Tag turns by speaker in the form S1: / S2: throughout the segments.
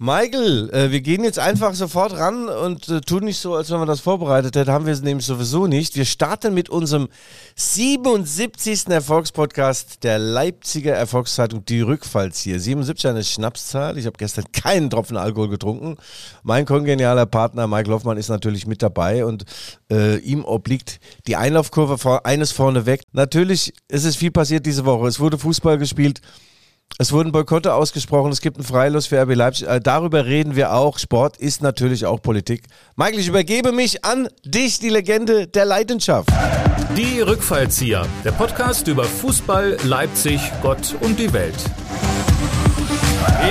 S1: Michael, äh, wir gehen jetzt einfach sofort ran und äh, tun nicht so, als wenn wir das vorbereitet hätten. Haben wir es nämlich sowieso nicht. Wir starten mit unserem 77. Erfolgspodcast der Leipziger Erfolgszeitung Die Rückfalls hier. 77 eine Schnapszahl. Ich habe gestern keinen Tropfen Alkohol getrunken. Mein kongenialer Partner Michael Hoffmann ist natürlich mit dabei und äh, ihm obliegt die Einlaufkurve vor, eines vorneweg. Natürlich ist es viel passiert diese Woche. Es wurde Fußball gespielt. Es wurden Boykotte ausgesprochen, es gibt einen Freilos für RB Leipzig. Äh, darüber reden wir auch. Sport ist natürlich auch Politik. Michael, ich übergebe mich an dich, die Legende der Leidenschaft.
S2: Die Rückfallzieher, der Podcast über Fußball, Leipzig, Gott und die Welt.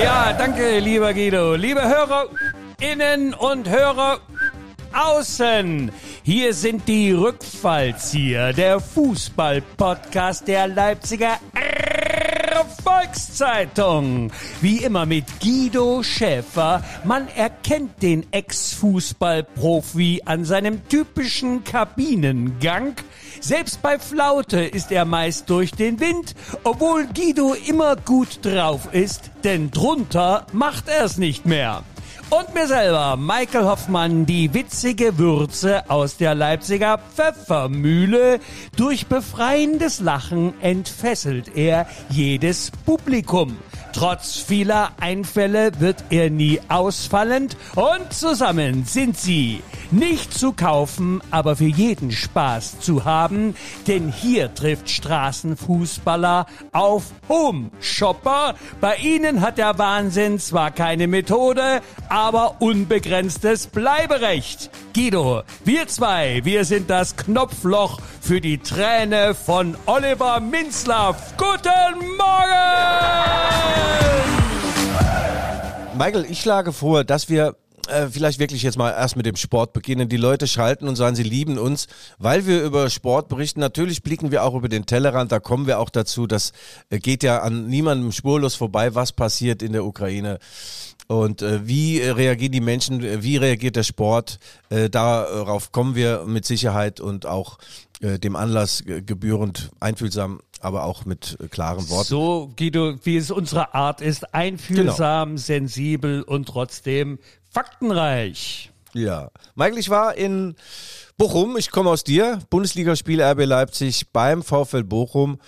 S3: Ja, danke, lieber Guido. Liebe Hörerinnen und Hörer außen. Hier sind die Rückfallzieher, der Fußball-Podcast der Leipziger Volkszeitung. Wie immer mit Guido Schäfer. Man erkennt den Ex-Fußballprofi an seinem typischen Kabinengang. Selbst bei Flaute ist er meist durch den Wind, obwohl Guido immer gut drauf ist, denn drunter macht er es nicht mehr. Und mir selber, Michael Hoffmann, die witzige Würze aus der Leipziger Pfeffermühle. Durch befreiendes Lachen entfesselt er jedes Publikum. Trotz vieler Einfälle wird er nie ausfallend und zusammen sind sie nicht zu kaufen, aber für jeden Spaß zu haben, denn hier trifft Straßenfußballer auf Home Shopper. Bei ihnen hat der Wahnsinn zwar keine Methode, aber unbegrenztes Bleiberecht. Guido, wir zwei, wir sind das Knopfloch für die Träne von Oliver Minzlaff. Guten Morgen!
S1: Michael, ich schlage vor, dass wir äh, vielleicht wirklich jetzt mal erst mit dem Sport beginnen. Die Leute schalten und sagen, sie lieben uns, weil wir über Sport berichten. Natürlich blicken wir auch über den Tellerrand, da kommen wir auch dazu. Das äh, geht ja an niemandem spurlos vorbei, was passiert in der Ukraine. Und äh, wie reagieren die Menschen, wie reagiert der Sport? Äh, darauf kommen wir mit Sicherheit und auch dem Anlass gebührend einfühlsam aber auch mit äh, klaren Worten.
S3: So, Guido, wie es unsere Art ist, einfühlsam, genau. sensibel und trotzdem faktenreich.
S1: Ja. Michael, ich war in Bochum, ich komme aus dir, Bundesligaspiel RB Leipzig beim VfL Bochum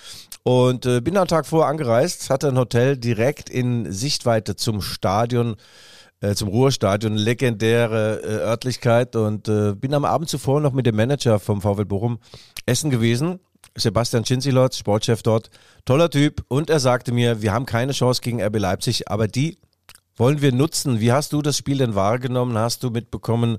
S1: und äh, bin am Tag vor angereist, hatte ein Hotel direkt in Sichtweite zum Stadion, äh, zum Ruhrstadion, legendäre äh, Örtlichkeit und äh, bin am Abend zuvor noch mit dem Manager vom VfL Bochum essen gewesen Sebastian Schinzilotz, Sportchef dort, toller Typ. Und er sagte mir, wir haben keine Chance gegen RB Leipzig, aber die wollen wir nutzen. Wie hast du das Spiel denn wahrgenommen? Hast du mitbekommen,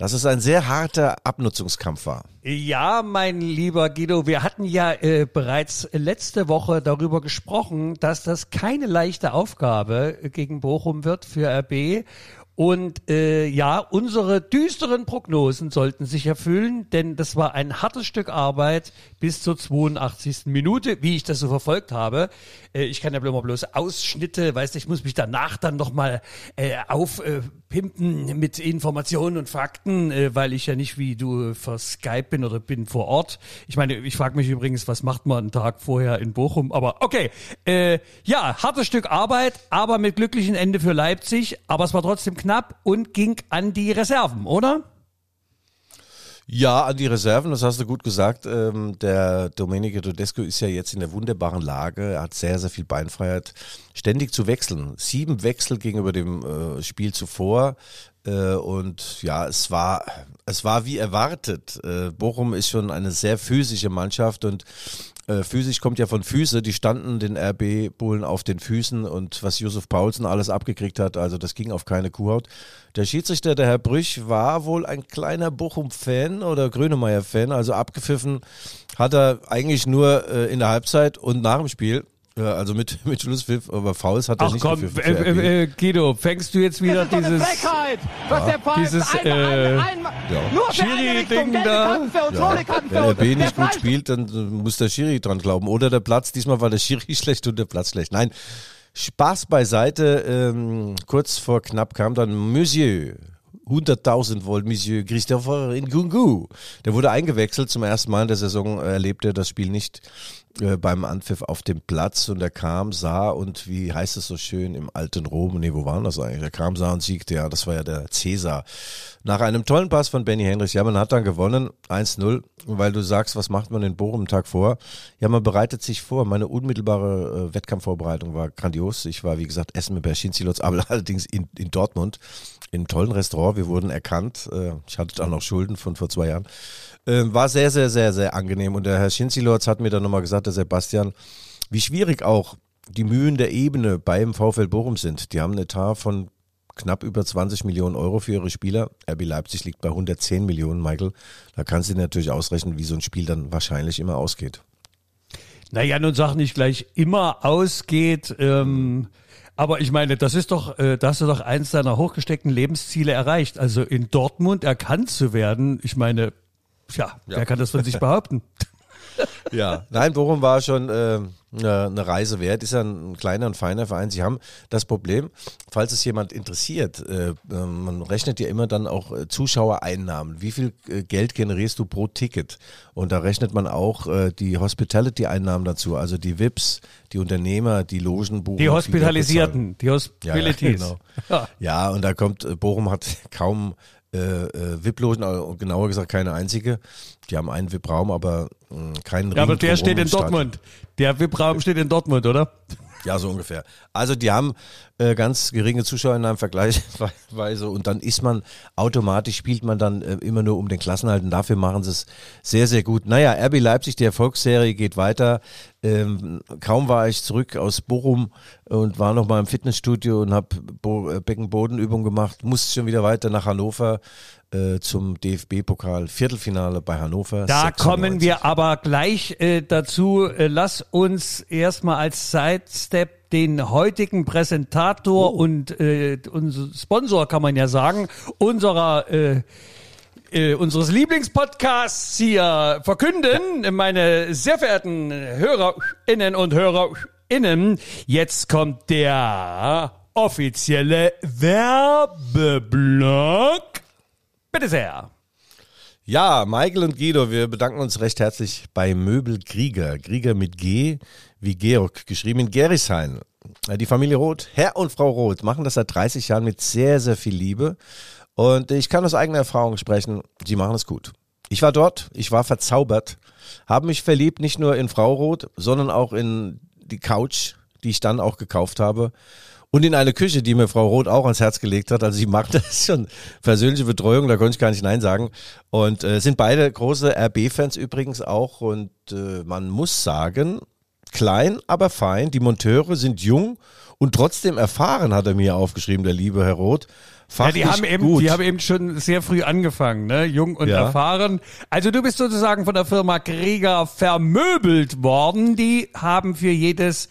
S1: dass es ein sehr harter Abnutzungskampf war?
S3: Ja, mein lieber Guido, wir hatten ja äh, bereits letzte Woche darüber gesprochen, dass das keine leichte Aufgabe gegen Bochum wird für RB. Und äh, ja, unsere düsteren Prognosen sollten sich erfüllen, denn das war ein hartes Stück Arbeit bis zur 82. Minute, wie ich das so verfolgt habe. Äh, ich kann ja immer bloß Ausschnitte, weißt du, ich muss mich danach dann nochmal äh, aufpimpen äh, mit Informationen und Fakten, äh, weil ich ja nicht wie du vor Skype bin oder bin vor Ort. Ich meine, ich frage mich übrigens, was macht man einen Tag vorher in Bochum? Aber okay, äh, ja, hartes Stück Arbeit, aber mit glücklichem Ende für Leipzig. Aber es war trotzdem knapp und ging an die Reserven, oder?
S1: Ja, an die Reserven, das hast du gut gesagt. Ähm, der Domenico Tedesco ist ja jetzt in der wunderbaren Lage. Er hat sehr, sehr viel Beinfreiheit, ständig zu wechseln. Sieben Wechsel gegenüber dem äh, Spiel zuvor. Äh, und ja, es war, es war wie erwartet. Äh, Bochum ist schon eine sehr physische Mannschaft und äh, physisch kommt ja von Füße, die standen den RB-Bullen auf den Füßen und was Josef Paulsen alles abgekriegt hat, also das ging auf keine Kuhhaut. Der Schiedsrichter, der Herr Brüch, war wohl ein kleiner Bochum-Fan oder Grönemeyer-Fan, also abgepfiffen hat er eigentlich nur äh, in der Halbzeit und nach dem Spiel. Ja, also mit, mit Schlusspfiff, aber Fouls hat er
S3: Ach
S1: nicht
S3: komm, äh, äh, Guido, fängst du jetzt wieder dieses,
S4: Frechheit, was
S1: ja,
S4: der
S3: dieses äh, ein,
S1: ja.
S4: nur
S3: Schiri-Ding da.
S1: Ja. Wenn der B nicht gut spielt, dann muss der Schiri dran glauben. Oder der Platz, diesmal war der Schiri schlecht und der Platz schlecht. Nein, Spaß beiseite. Ähm, kurz vor knapp kam dann Monsieur 100.000 Volt Monsieur Christopher Nkungu. Der wurde eingewechselt zum ersten Mal in der Saison, erlebte er das Spiel nicht äh, beim Anpfiff auf dem Platz und er kam, sah und wie heißt es so schön im alten Rom, nee, wo waren das eigentlich? Er kam, sah und siegte, ja, das war ja der Cäsar. Nach einem tollen Pass von Benny Henrichs, ja, man hat dann gewonnen, 1-0, weil du sagst, was macht man in Bochum Tag vor? Ja, man bereitet sich vor. Meine unmittelbare äh, Wettkampfvorbereitung war grandios. Ich war, wie gesagt, Essen mit Berschinzilotz, aber allerdings in, in Dortmund, in einem tollen Restaurant. Wir wurden erkannt. Äh, ich hatte da noch Schulden von vor zwei Jahren. Ähm, war sehr, sehr, sehr, sehr angenehm. Und der Herr Schinzilotz hat mir dann nochmal gesagt, der Sebastian, wie schwierig auch die Mühen der Ebene beim VfL Bochum sind. Die haben einen Etat von knapp über 20 Millionen Euro für ihre Spieler. RB Leipzig liegt bei 110 Millionen, Michael. Da kannst du natürlich ausrechnen, wie so ein Spiel dann wahrscheinlich immer ausgeht.
S3: Naja, nun sag nicht gleich immer ausgeht. Ähm, aber ich meine, das ist doch, äh, da hast du doch eins deiner hochgesteckten Lebensziele erreicht. Also in Dortmund erkannt zu werden. Ich meine, ja, ja. wer kann das von sich behaupten?
S1: ja, nein, Bochum war schon äh, eine, Reise wert. Ist ja ein, kleiner und feiner Verein. Sie haben das Problem, falls es jemand interessiert, äh, ähm, man rechnet ja immer dann auch äh, Zuschauereinnahmen. Wie viel äh, Geld generierst du pro Ticket? Und da rechnet man auch die Hospitality-Einnahmen dazu, also die VIPs, die Unternehmer, die Logenbucher.
S3: Die Hospitalisierten, die Hospitalities.
S1: Ja, ja, genau. ja, und da kommt, Bochum hat kaum äh, äh, VIP-Logen, genauer gesagt keine einzige. Die haben einen VIP-Raum, aber äh, keinen
S3: Ja, aber der steht in Dortmund. Der VIP-Raum steht in Dortmund, oder?
S1: Ja, so ungefähr. Also die haben äh, ganz geringe Zuschauer in einem Vergleichsweise und dann ist man automatisch, spielt man dann äh, immer nur um den Klassenhalt und dafür machen sie es sehr, sehr gut. Naja, RB Leipzig, die Erfolgsserie geht weiter. Ähm, kaum war ich zurück aus Bochum und war noch mal im Fitnessstudio und habe äh, Beckenbodenübung gemacht, musste schon wieder weiter nach Hannover äh, zum DFB-Pokal Viertelfinale bei Hannover.
S3: Da 96. kommen wir aber gleich äh, dazu. Äh, lass uns erstmal als Sidestep den heutigen Präsentator oh. und äh, unser Sponsor, kann man ja sagen, unserer äh, äh, unseres Lieblingspodcasts hier verkünden, meine sehr verehrten Hörerinnen und Hörerinnen. Jetzt kommt der offizielle Werbeblock. Bitte sehr.
S1: Ja, Michael und Guido, wir bedanken uns recht herzlich bei Möbel Krieger. Krieger mit G wie Georg, geschrieben in Gerisheim. Die Familie Roth, Herr und Frau Roth, machen das seit 30 Jahren mit sehr, sehr viel Liebe. Und ich kann aus eigener Erfahrung sprechen, sie machen es gut. Ich war dort, ich war verzaubert, habe mich verliebt, nicht nur in Frau Roth, sondern auch in die Couch, die ich dann auch gekauft habe und in eine Küche, die mir Frau Roth auch ans Herz gelegt hat. Also sie macht das schon persönliche Betreuung, da konnte ich gar nicht Nein sagen. Und äh, sind beide große RB-Fans übrigens auch. Und äh, man muss sagen, klein, aber fein. Die Monteure sind jung und trotzdem erfahren, hat er mir aufgeschrieben, der liebe Herr Roth.
S3: Ja, die haben eben, gut. die haben eben schon sehr früh angefangen, ne? Jung und ja. erfahren. Also du bist sozusagen von der Firma Krieger vermöbelt worden. Die haben für jedes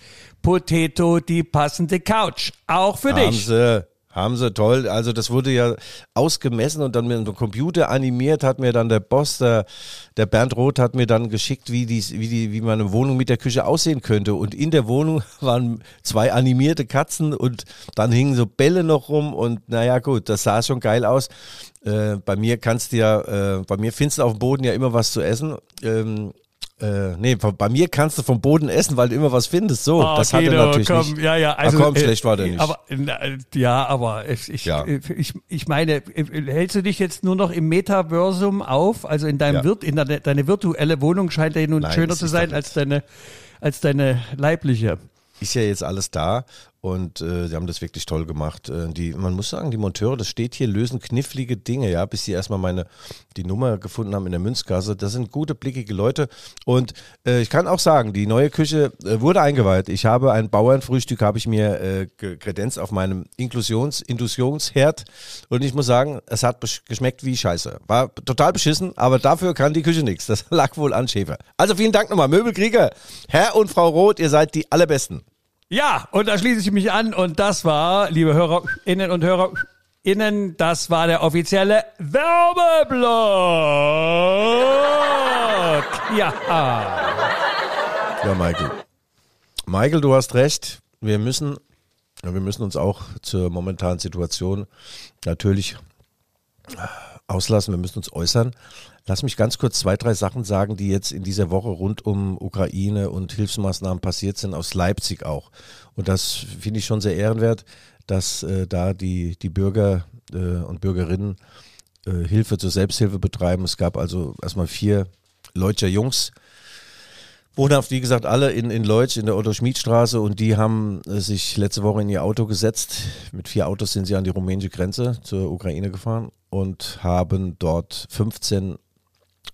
S3: Potato die passende Couch. Auch für
S1: haben
S3: dich.
S1: Sie, haben sie, toll. Also das wurde ja ausgemessen und dann mit einem Computer animiert, hat mir dann der Boss, der, der Bernd Roth, hat mir dann geschickt, wie, die, wie, die, wie meine Wohnung mit der Küche aussehen könnte. Und in der Wohnung waren zwei animierte Katzen und dann hingen so Bälle noch rum und naja gut, das sah schon geil aus. Äh, bei mir kannst du ja, äh, bei mir findest du auf dem Boden ja immer was zu essen. Ähm, äh, nee, bei mir kannst du vom Boden essen, weil du immer was findest. So, oh, das okay, hat er natürlich komm, nicht.
S3: Ja, ja, also,
S1: Ach komm, äh, schlecht war der nicht.
S3: Aber, ja, aber ich, ja. ich, ich meine, hältst du dich jetzt nur noch im Metaversum auf? Also in deinem ja. Wirt, in deine, deine virtuelle Wohnung scheint ja nun Nein, schöner zu sein als deine, als deine leibliche.
S1: Ist ja jetzt alles da und äh, sie haben das wirklich toll gemacht. Äh, die, man muss sagen, die Monteure, das steht hier, lösen knifflige Dinge, ja, bis sie erstmal meine die Nummer gefunden haben in der Münzkasse. Das sind gute, blickige Leute. Und äh, ich kann auch sagen, die neue Küche äh, wurde eingeweiht. Ich habe ein Bauernfrühstück, habe ich mir äh, kredenzt auf meinem Inklusions Industrionsherd. Und ich muss sagen, es hat geschmeckt wie Scheiße. War total beschissen, aber dafür kann die Küche nichts. Das lag wohl an Schäfer. Also vielen Dank nochmal, Möbelkrieger. Herr und Frau Roth, ihr seid die allerbesten.
S3: Ja, und da schließe ich mich an und das war, liebe Hörerinnen und Hörerinnen, das war der offizielle Werbeblock. Ja.
S1: Ja, Michael. Michael, du hast recht. Wir müssen, wir müssen uns auch zur momentanen Situation natürlich auslassen, wir müssen uns äußern. Lass mich ganz kurz zwei, drei Sachen sagen, die jetzt in dieser Woche rund um Ukraine und Hilfsmaßnahmen passiert sind, aus Leipzig auch. Und das finde ich schon sehr ehrenwert, dass äh, da die, die Bürger äh, und Bürgerinnen äh, Hilfe zur Selbsthilfe betreiben. Es gab also erstmal vier Leutscher Jungs, wohnhaft, wie gesagt, alle in, in Leutsch in der Otto-Schmied-Straße und die haben äh, sich letzte Woche in ihr Auto gesetzt. Mit vier Autos sind sie an die rumänische Grenze zur Ukraine gefahren und haben dort 15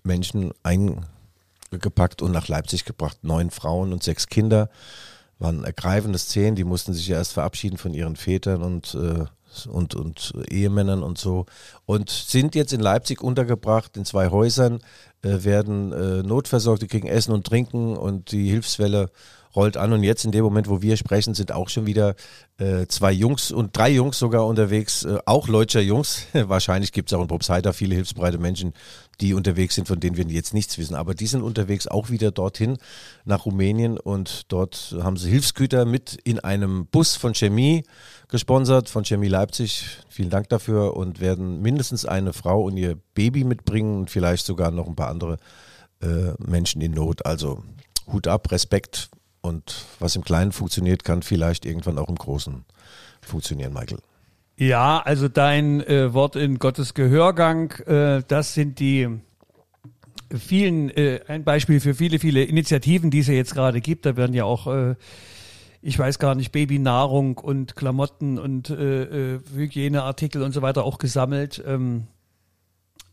S1: Menschen eingepackt und nach Leipzig gebracht. Neun Frauen und sechs Kinder. Waren ergreifende Szenen, die mussten sich ja erst verabschieden von ihren Vätern und äh, und, und Ehemännern und so und sind jetzt in Leipzig untergebracht in zwei Häusern, äh, werden äh, notversorgt, die kriegen Essen und Trinken und die Hilfswelle rollt an und jetzt in dem Moment, wo wir sprechen, sind auch schon wieder äh, zwei Jungs und drei Jungs sogar unterwegs, äh, auch Leutscher Jungs. Wahrscheinlich gibt es auch in Probstheida viele hilfsbereite Menschen, die unterwegs sind, von denen wir jetzt nichts wissen. Aber die sind unterwegs auch wieder dorthin nach Rumänien und dort haben sie Hilfsgüter mit in einem Bus von Chemie gesponsert, von Chemie Leipzig. Vielen Dank dafür und werden mindestens eine Frau und ihr Baby mitbringen und vielleicht sogar noch ein paar andere äh, Menschen in Not. Also Hut ab, Respekt und was im Kleinen funktioniert, kann vielleicht irgendwann auch im Großen funktionieren, Michael.
S3: Ja, also dein äh, Wort in Gottes Gehörgang, äh, das sind die vielen, äh, ein Beispiel für viele, viele Initiativen, die es ja jetzt gerade gibt. Da werden ja auch, äh, ich weiß gar nicht, Babynahrung und Klamotten und äh, äh, Hygieneartikel und so weiter auch gesammelt. Ähm,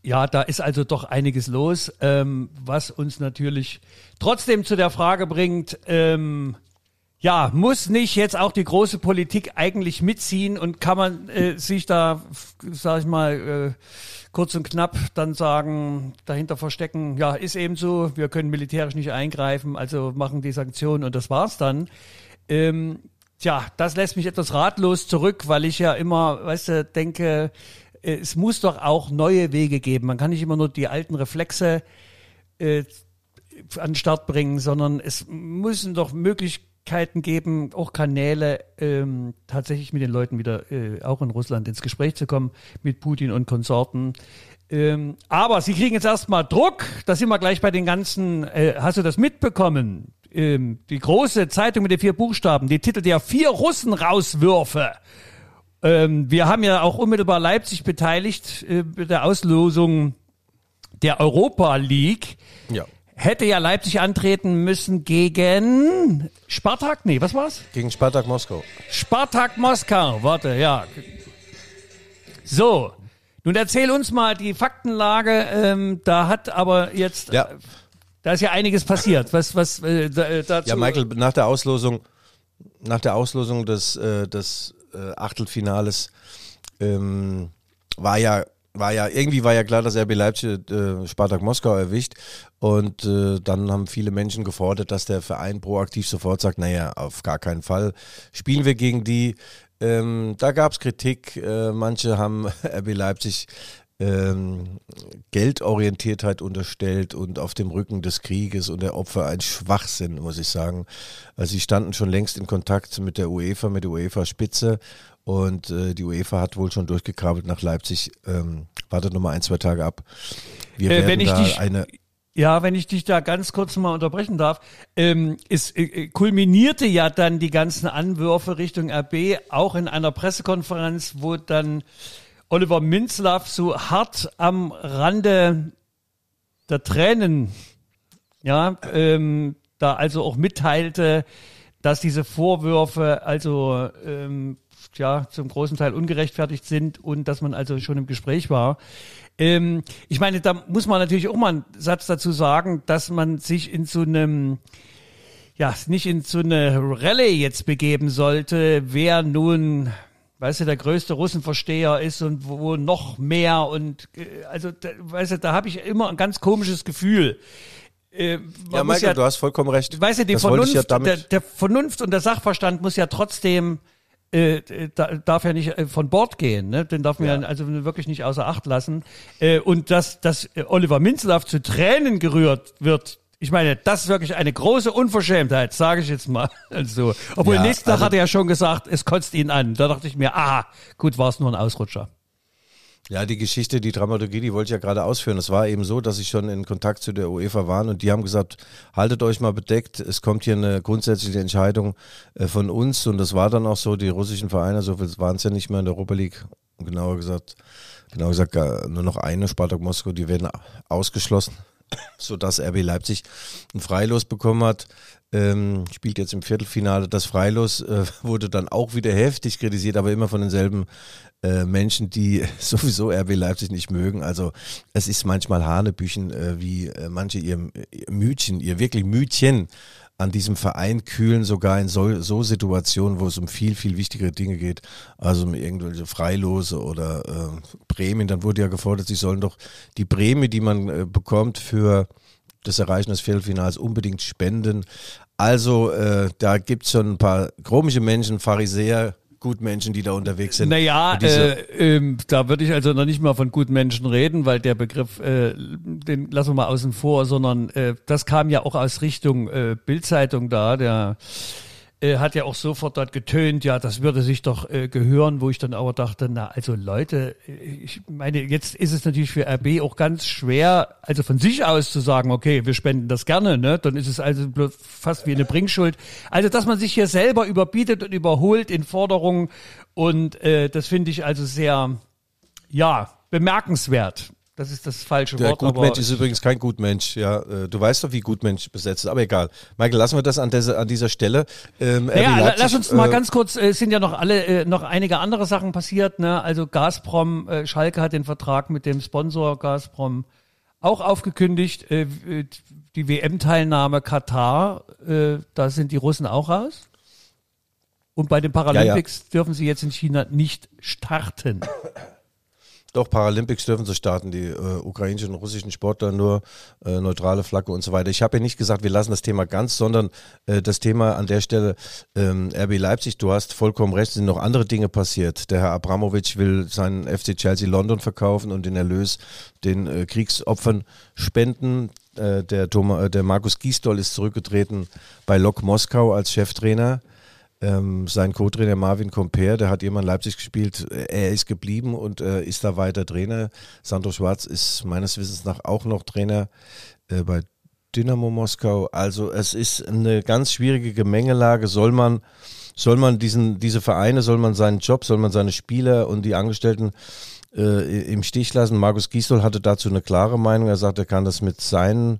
S3: ja, da ist also doch einiges los, ähm, was uns natürlich trotzdem zu der Frage bringt, ähm, ja, muss nicht jetzt auch die große Politik eigentlich mitziehen und kann man äh, sich da, sag ich mal, äh, kurz und knapp dann sagen, dahinter verstecken, ja, ist eben so, wir können militärisch nicht eingreifen, also machen die Sanktionen und das war's dann. Ähm, tja, das lässt mich etwas ratlos zurück, weil ich ja immer, weißt du, denke, es muss doch auch neue Wege geben. Man kann nicht immer nur die alten Reflexe äh, an den Start bringen, sondern es müssen doch Möglichkeiten geben, auch Kanäle ähm, tatsächlich mit den Leuten wieder äh, auch in Russland ins Gespräch zu kommen, mit Putin und Konsorten. Ähm, aber sie kriegen jetzt erstmal Druck. Da sind wir gleich bei den ganzen. Äh, hast du das mitbekommen? Ähm, die große Zeitung mit den vier Buchstaben, die titelt ja vier Russen rauswürfe. Ähm, wir haben ja auch unmittelbar Leipzig beteiligt äh, mit der Auslosung der Europa League.
S1: Ja.
S3: Hätte ja Leipzig antreten müssen gegen Spartak? Nee, was war's?
S1: Gegen Spartak Moskau.
S3: Spartak Moskau, warte, ja. So, nun erzähl uns mal die Faktenlage. Ähm, da hat aber jetzt,
S1: Ja.
S3: da ist ja einiges passiert. Was, was äh, äh, dazu?
S1: Ja, Michael, nach der Auslosung, nach der Auslosung des, äh, des äh, Achtelfinales ähm, war ja war ja irgendwie war ja klar, dass RB Leipzig äh, Spartak Moskau erwischt und äh, dann haben viele Menschen gefordert, dass der Verein proaktiv sofort sagt, naja, auf gar keinen Fall spielen wir gegen die. Ähm, da gab es Kritik, äh, manche haben RB Leipzig ähm, Geldorientiertheit unterstellt und auf dem Rücken des Krieges und der Opfer ein Schwachsinn, muss ich sagen. Also sie standen schon längst in Kontakt mit der UEFA, mit der UEFA-Spitze und äh, die UEFA hat wohl schon durchgekrabbelt nach Leipzig. Ähm, wartet noch mal ein, zwei Tage ab. Wir
S3: Äh,
S1: werden da
S3: dich-
S1: eine
S3: Ja, wenn ich dich da ganz kurz mal unterbrechen darf. Ähm, es äh, äh, kulminierte ja dann die ganzen Anwürfe Richtung RB auch in einer Pressekonferenz, wo dann Oliver Minzlaff so hart am Rande der Tränen, ja, ähm, da also auch mitteilte, dass diese Vorwürfe also ähm, ja zum großen Teil ungerechtfertigt sind und dass man also schon im Gespräch war. Ähm, ich meine, da muss man natürlich auch mal einen Satz dazu sagen, dass man sich in so einem ja, nicht in so eine Rallye jetzt begeben sollte, wer nun, weißt du, der größte Russenversteher ist und wo, wo noch mehr und äh, also, da, weißt du, da habe ich immer ein ganz komisches Gefühl. Äh,
S1: Ja, Michael, du hast vollkommen recht.
S3: Weißt du, die
S1: das
S3: Vernunft,
S1: ja
S3: der, der Vernunft und der Sachverstand muss ja trotzdem, äh, da, darf ja nicht äh, von Bord gehen, ne? Den darf man ja.
S1: Ja.
S3: also wirklich nicht außer Acht lassen. Äh, und dass, dass äh, Oliver Minzlaff zu Tränen gerührt wird, ich meine, das ist wirklich eine große Unverschämtheit, sage ich jetzt mal. Also, obwohl
S1: Ja,
S3: nächsten Tag
S1: also-
S3: hat er ja schon gesagt, es kotzt ihn an. Da dachte ich mir, ah, gut, war es nur ein Ausrutscher.
S1: Ja, die Geschichte, die Dramaturgie, die wollte ich ja gerade ausführen. Es war eben so, dass ich schon in Kontakt zu der UEFA war und die haben gesagt, haltet euch mal bedeckt, es kommt hier eine grundsätzliche Entscheidung äh, von uns und das war dann auch so, die russischen Vereine, so viel waren es ja nicht mehr in der Europa League, genauer gesagt, genau gesagt, nur noch eine, Spartak Moskau, die werden ausgeschlossen, sodass RB Leipzig ein Freilos bekommen hat ähm, spielt jetzt im Viertelfinale. Das Freilos äh, wurde dann auch wieder heftig kritisiert, aber immer von denselben äh, Menschen, die sowieso RB Leipzig nicht mögen. Also es ist manchmal Hanebüchen, äh, wie äh, manche ihr, ihr Mütchen, ihr wirklich Mütchen an diesem Verein kühlen, sogar in so, so Situationen, wo es um viel, viel wichtigere Dinge geht, also um irgendwelche Freilose oder äh, Prämien. Dann wurde ja gefordert, sie sollen doch die Prämie, die man äh, bekommt für das Erreichen des Viertelfinals unbedingt spenden. Also äh, da gibt es schon ein paar komische Menschen, Pharisäer, Gutmenschen, die da unterwegs sind.
S3: Naja, äh, äh, da würde ich also noch nicht mal von Gutmenschen reden, weil der Begriff, äh, den lassen wir mal außen vor, sondern äh, das kam ja auch aus Richtung äh, Bildzeitung da, der äh, hat ja auch sofort dort getönt, ja, das würde sich doch äh, gehören, wo ich dann aber dachte, na, also Leute, äh, ich meine, jetzt ist es natürlich für RB auch ganz schwer, also von sich aus zu sagen, okay, wir spenden das gerne, ne? Dann ist es also fast wie eine Bringschuld. Also, dass man sich hier selber überbietet und überholt in Forderungen und äh, das finde ich also sehr, ja, bemerkenswert. Das ist das falsche
S1: der
S3: Wort.
S1: Der Gutmensch ist übrigens kein Gutmensch. Ja, äh, du weißt doch, wie Gutmensch besetzt ist. Aber egal. Michael, lassen wir das an, dieser, an dieser Stelle.
S3: Ähm, ja, Leipzig, lass uns mal äh, ganz kurz. Es sind ja noch alle äh, noch einige andere Sachen passiert. Ne? Also Gazprom, äh, Schalke hat den Vertrag mit dem Sponsor Gazprom auch aufgekündigt. Äh, die WM-Teilnahme Katar, äh, da sind die Russen auch raus. Und bei den Paralympics ja, ja. dürfen sie jetzt in China nicht starten.
S1: Doch, Paralympics dürfen sie starten, die äh, ukrainischen und russischen Sportler nur äh, neutrale Flagge und so weiter. Ich habe ja nicht gesagt, wir lassen das Thema ganz, sondern äh, das Thema an der Stelle ähm, RB Leipzig, du hast vollkommen recht, sind noch andere Dinge passiert. Der Herr Abramowitsch will seinen FC Chelsea London verkaufen und den Erlös den äh, Kriegsopfern spenden. Äh, der, Thomas, äh, der Markus Gisdol ist zurückgetreten bei Lok Moskau als Cheftrainer. Ähm, sein Co-Trainer Marvin Comper, der hat jemand Leipzig gespielt, er ist geblieben und äh, ist da weiter Trainer. Sandro Schwarz ist meines Wissens nach auch noch Trainer äh, bei Dynamo Moskau. Also es ist eine ganz schwierige Gemengelage. Soll man, soll man diesen, diese Vereine, soll man seinen Job, soll man seine Spieler und die Angestellten äh, im Stich lassen? Markus Gisdol hatte dazu eine klare Meinung. Er sagt, er kann das mit seinen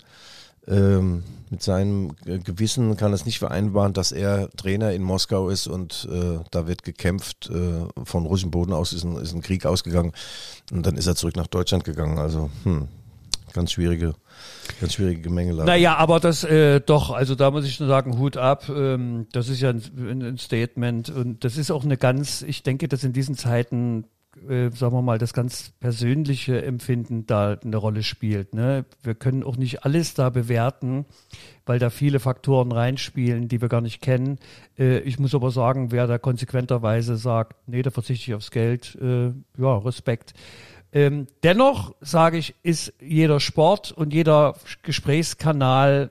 S1: ähm, mit seinem Gewissen kann es nicht vereinbaren, dass er Trainer in Moskau ist und äh, da wird gekämpft. Äh, von russischem Boden aus ist ein, ist ein Krieg ausgegangen und dann ist er zurück nach Deutschland gegangen. Also hm, ganz schwierige, ganz schwierige Gemengelage.
S3: Naja, aber das äh, doch, also da muss ich nur sagen, Hut ab. Ähm, das ist ja ein, ein Statement und das ist auch eine ganz, ich denke, dass in diesen Zeiten äh, sagen wir mal, das ganz persönliche Empfinden da eine Rolle spielt. Ne? Wir können auch nicht alles da bewerten, weil da viele Faktoren reinspielen, die wir gar nicht kennen. Äh, ich muss aber sagen, wer da konsequenterweise sagt, nee, da verzichte ich aufs Geld, äh, ja, Respekt. Ähm, dennoch sage ich, ist jeder Sport und jeder Gesprächskanal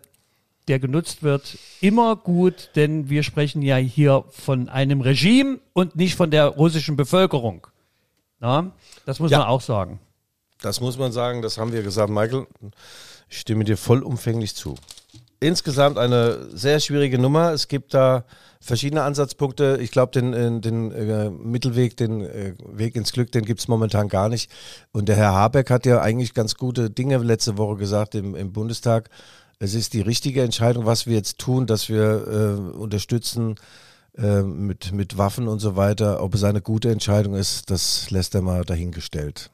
S3: der genutzt wird, immer gut, denn wir sprechen ja hier von einem Regime und nicht von der russischen Bevölkerung. Na, das muss ja. man auch sagen.
S1: Das muss man sagen, das haben wir gesagt. Michael, ich stimme dir vollumfänglich zu. Insgesamt eine sehr schwierige Nummer. Es gibt da verschiedene Ansatzpunkte. Ich glaube, den, äh, den äh, Mittelweg, den äh, Weg ins Glück, den gibt es momentan gar nicht. Und der Herr Habeck hat ja eigentlich ganz gute Dinge letzte Woche gesagt im, im Bundestag. Es ist die richtige Entscheidung, was wir jetzt tun, dass wir äh, unterstützen äh, mit, mit Waffen und so weiter. Ob es eine gute Entscheidung ist, das lässt er mal dahingestellt.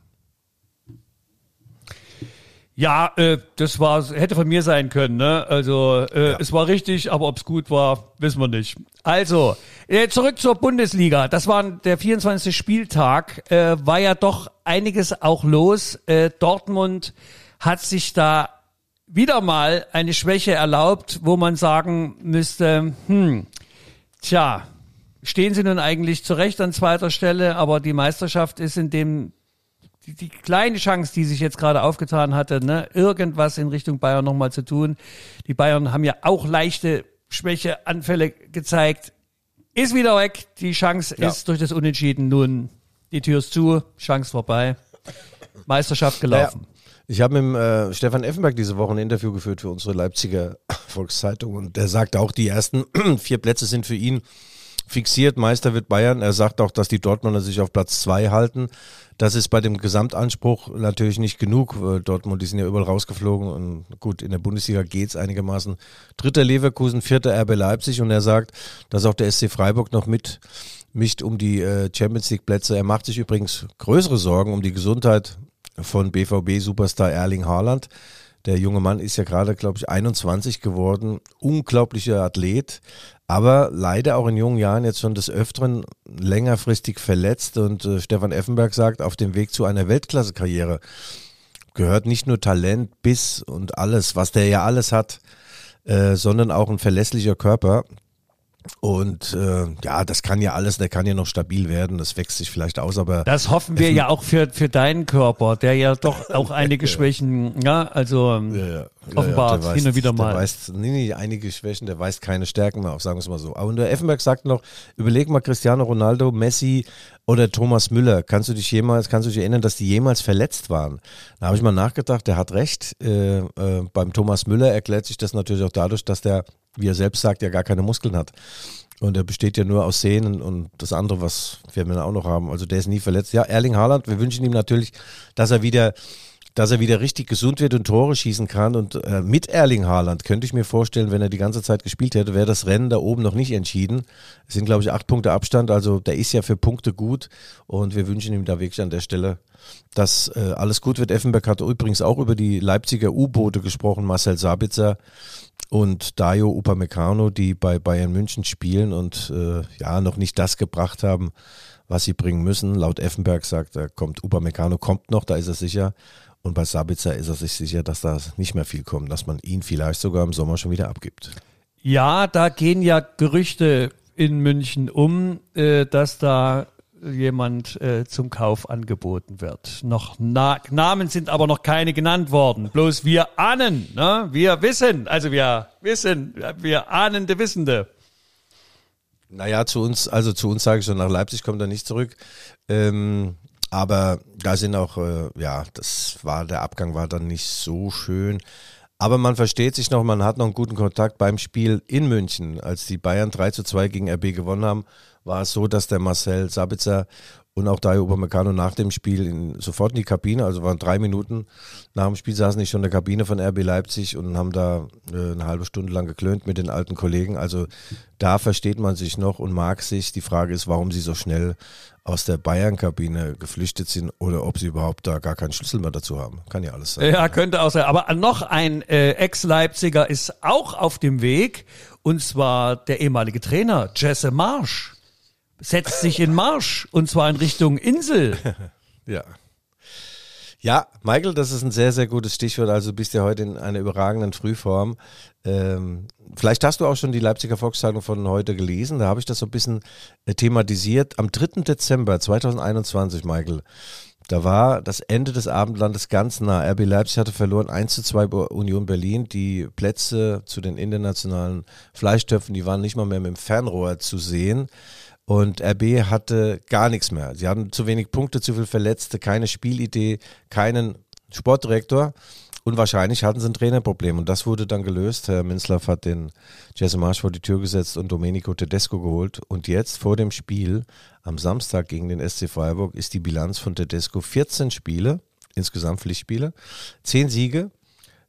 S3: Ja, äh, das war hätte von mir sein können. Ne? Also äh, ja. es war richtig, aber ob es gut war, wissen wir nicht. Also äh, zurück zur Bundesliga. Das war der 24. Spieltag. Äh, war ja doch einiges auch los. Äh, Dortmund hat sich da wieder mal eine Schwäche erlaubt, wo man sagen müsste, hm, Tja, stehen sie nun eigentlich zurecht an zweiter Stelle, aber die Meisterschaft ist in dem die, die kleine Chance, die sich jetzt gerade aufgetan hatte, ne, irgendwas in Richtung Bayern nochmal zu tun. Die Bayern haben ja auch leichte Schwächeanfälle gezeigt. Ist wieder weg. Die Chance ja. ist durch das Unentschieden nun, die Tür ist zu, Chance vorbei. Meisterschaft gelaufen.
S1: Naja, ich habe mit äh, Stefan Effenberg diese Woche ein Interview geführt für unsere Leipziger Volkszeitung und der sagt auch, die ersten vier Plätze sind für ihn fixiert. Meister wird Bayern. Er sagt auch, dass die Dortmunder sich auf Platz zwei halten. Das ist bei dem Gesamtanspruch natürlich nicht genug. Äh, Dortmund, die sind ja überall rausgeflogen und gut, in der Bundesliga geht's einigermaßen. Dritter Leverkusen, vierter RB Leipzig und er sagt, dass auch der SC Freiburg noch mit mischt um die äh, Champions League Plätze. Er macht sich übrigens größere Sorgen um die Gesundheit von BVB Superstar Erling Haaland. Der junge Mann ist ja gerade, glaube ich, 21 geworden. Unglaublicher Athlet, aber leider auch in jungen Jahren jetzt schon des Öfteren längerfristig verletzt. Und äh, Stefan Effenberg sagt, auf dem Weg zu einer Weltklasse-Karriere gehört nicht nur Talent, Biss und alles, was der ja alles hat, äh, sondern auch ein verlässlicher Körper. Und äh, ja, das kann ja alles, der kann ja noch stabil werden, das wächst sich vielleicht aus, aber.
S3: Das hoffen wir ja auch für, für deinen Körper, der ja doch auch einige Schwächen, ja, also ähm, ja, ja. offenbart ja, hin und wieder mal.
S1: Der weist, nee, nee, einige Schwächen, der weist keine Stärken mehr auf, sagen wir es mal so. Aber der Effenberg sagt noch, überleg mal Cristiano Ronaldo, Messi oder Thomas Müller, kannst du dich jemals, kannst du dich erinnern, dass die jemals verletzt waren? Da habe ich mal nachgedacht, der hat recht. Äh, äh, beim Thomas Müller erklärt sich das natürlich auch dadurch, dass der wie er selbst sagt, ja gar keine Muskeln hat. Und er besteht ja nur aus Sehnen und das andere, was wir auch noch haben. Also der ist nie verletzt. Ja, Erling Haaland, wir wünschen ihm natürlich, dass er wieder, dass er wieder richtig gesund wird und Tore schießen kann. Und äh, mit Erling Haaland könnte ich mir vorstellen, wenn er die ganze Zeit gespielt hätte, wäre das Rennen da oben noch nicht entschieden. Es sind, glaube ich, acht Punkte Abstand. Also der ist ja für Punkte gut. Und wir wünschen ihm da wirklich an der Stelle, dass äh, alles gut wird. Effenberg hat übrigens auch über die Leipziger U-Boote gesprochen, Marcel Sabitzer und Dayo Upamecano, die bei Bayern München spielen und äh, ja noch nicht das gebracht haben, was sie bringen müssen. Laut Effenberg sagt er, kommt Upamecano kommt noch, da ist er sicher. Und bei Sabitzer ist er sich sicher, dass da nicht mehr viel kommt, dass man ihn vielleicht sogar im Sommer schon wieder abgibt.
S3: Ja, da gehen ja Gerüchte in München um, äh, dass da jemand äh, zum Kauf angeboten wird. Noch Na Namen sind aber noch keine genannt worden. Bloß wir ahnen, ne? wir wissen, also wir wissen, wir ahnende Wissende.
S1: Naja, zu uns, also zu uns sage ich schon, nach Leipzig kommt er nicht zurück. Ähm, aber da sind auch, äh, ja, das war, der Abgang war dann nicht so schön. Aber man versteht sich noch, man hat noch einen guten Kontakt beim Spiel in München, als die Bayern 3 zu 2 gegen RB gewonnen haben war es so, dass der Marcel Sabitzer und auch Dario Upamecano nach dem Spiel in, sofort in die Kabine, also waren drei Minuten nach dem Spiel saßen ich schon in der Kabine von RB Leipzig und haben da äh, eine halbe Stunde lang geklönt mit den alten Kollegen. Also da versteht man sich noch und mag sich. Die Frage ist, warum sie so schnell aus der Bayern-Kabine geflüchtet sind oder ob sie überhaupt da gar keinen Schlüssel mehr dazu haben. Kann ja alles sein.
S3: Ja, könnte auch sein. Aber noch ein äh, Ex-Leipziger ist auch auf dem Weg und zwar der ehemalige Trainer Jesse Marsch setzt sich in Marsch und zwar in Richtung Insel.
S1: ja. Ja, Michael, das ist ein sehr, sehr gutes Stichwort. Also bist ja heute in einer überragenden Frühform. Ähm, vielleicht hast du auch schon die Leipziger Volkszeitung von heute gelesen. Da habe ich das so ein bisschen äh, thematisiert. Am 3. Dezember 2021, Michael, da war das Ende des Abendlandes ganz nah. RB Leipzig hatte verloren 1 zu 2 bei Union Berlin. Die Plätze zu den internationalen Fleischtöpfen, die waren nicht mal mehr mit dem Fernrohr zu sehen. Und RB hatte gar nichts mehr. Sie hatten zu wenig Punkte, zu viel Verletzte, keine Spielidee, keinen Sportdirektor. Und wahrscheinlich hatten sie ein Trainerproblem. Und das wurde dann gelöst. Herr Minzlaff hat den Jesse Marsch vor die Tür gesetzt und Domenico Tedesco geholt. Und jetzt vor dem Spiel am Samstag gegen den SC Freiburg ist die Bilanz von Tedesco 14 Spiele, insgesamt Pflichtspiele, 10 Siege,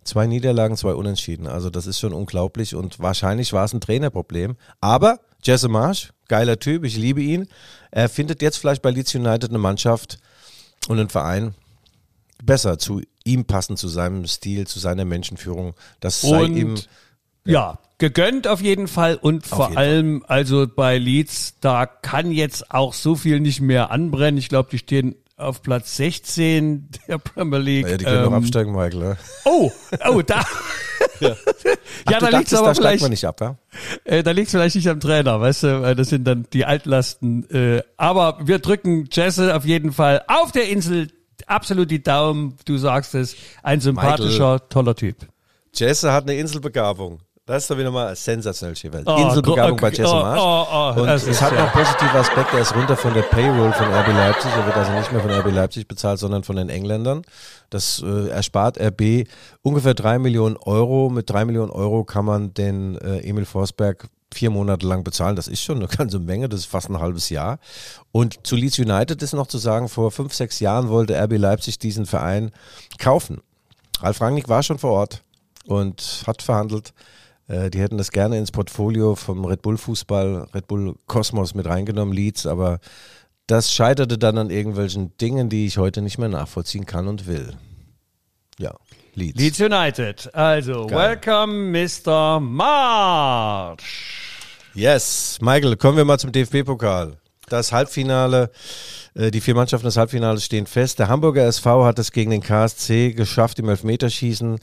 S1: zwei Niederlagen, zwei Unentschieden. Also das ist schon unglaublich und wahrscheinlich war es ein Trainerproblem. Aber Jesse Marsch, geiler Typ, ich liebe ihn. Er findet jetzt vielleicht bei Leeds United eine Mannschaft und einen Verein besser zu ihm passen, zu seinem Stil, zu seiner Menschenführung. Das sei und, ihm.
S3: Ja. ja. gegönnt auf jeden Fall und auf vor allem, Fall. also bei Leeds, da kann jetzt auch so viel nicht mehr anbrennen. Ich glaube, die stehen auf Platz 16 der Premier League.
S1: Ja, die können ähm, noch absteigen, Michael. Ne?
S3: Oh, oh, da. ja,
S1: Ach, ja da liegt es aber da vielleicht. Man nicht ab, ja?
S3: Äh, da liegt es vielleicht nicht am Trainer, weißt du, weil das sind dann die Altlasten. Äh, aber wir drücken Jesse auf jeden Fall auf der Insel absolut die Daumen. Du sagst es, ein sympathischer, Michael. toller Typ.
S1: Jesse hat eine Inselbegabung. Das ist doch wieder mal sensationell, Schäfer.
S3: Oh,
S1: Inselbegabung
S3: oh,
S1: bei Jesse
S3: oh,
S1: Marsch.
S3: oh, oh,
S1: Und es
S3: ist
S1: hat
S3: ja-
S1: noch positive Aspekte. Er ist runter von der Payroll von RB Leipzig. Er wird also nicht mehr von RB Leipzig bezahlt, sondern von den Engländern. Das äh, erspart RB ungefähr drei Millionen Euro. Mit drei Millionen Euro kann man den äh, Emil Forsberg vier Monate lang bezahlen. Das ist schon eine ganze Menge. Das ist fast ein halbes Jahr. Und zu Leeds United ist noch zu sagen, vor fünf, sechs Jahren wollte RB Leipzig diesen Verein kaufen. Ralf Rangnick war schon vor Ort und hat verhandelt. Äh, Die hätten das gerne ins Portfolio vom Red Bull Fußball, Red Bull Kosmos mit reingenommen, Leeds, aber das scheiterte dann an irgendwelchen Dingen, die ich heute nicht mehr nachvollziehen kann und will. Ja, Leeds.
S3: Leeds United. Also,
S1: Geil.
S3: welcome Mr. March.
S1: Yes, Michael, kommen wir mal zum DFB-Pokal. Das Halbfinale, äh, die vier Mannschaften des Halbfinales stehen fest. Der Hamburger SV hat es gegen den KSC geschafft im Elfmeterschießen.